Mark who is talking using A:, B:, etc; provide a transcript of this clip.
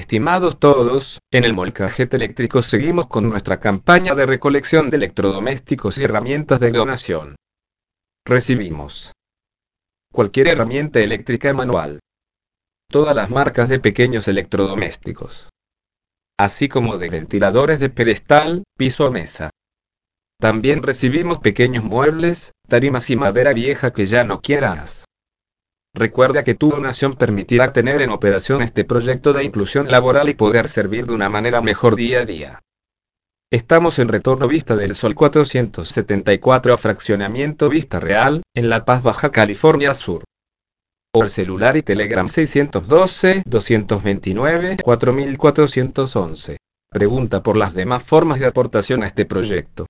A: Estimados todos, en el Molcajete Eléctrico seguimos con nuestra campaña de recolección de electrodomésticos y herramientas de donación. Recibimos cualquier herramienta eléctrica manual, todas las marcas de pequeños electrodomésticos, así como de ventiladores de pedestal, piso o mesa. También recibimos pequeños muebles, tarimas y madera vieja que ya no quieras. Recuerda que tu donación permitirá tener en operación este proyecto de inclusión laboral y poder servir de una manera mejor día a día. Estamos en Retorno Vista del Sol 474 a Fraccionamiento Vista Real, en La Paz, Baja California Sur. Por celular y Telegram 612-229-4411. Pregunta por las demás formas de aportación a este proyecto.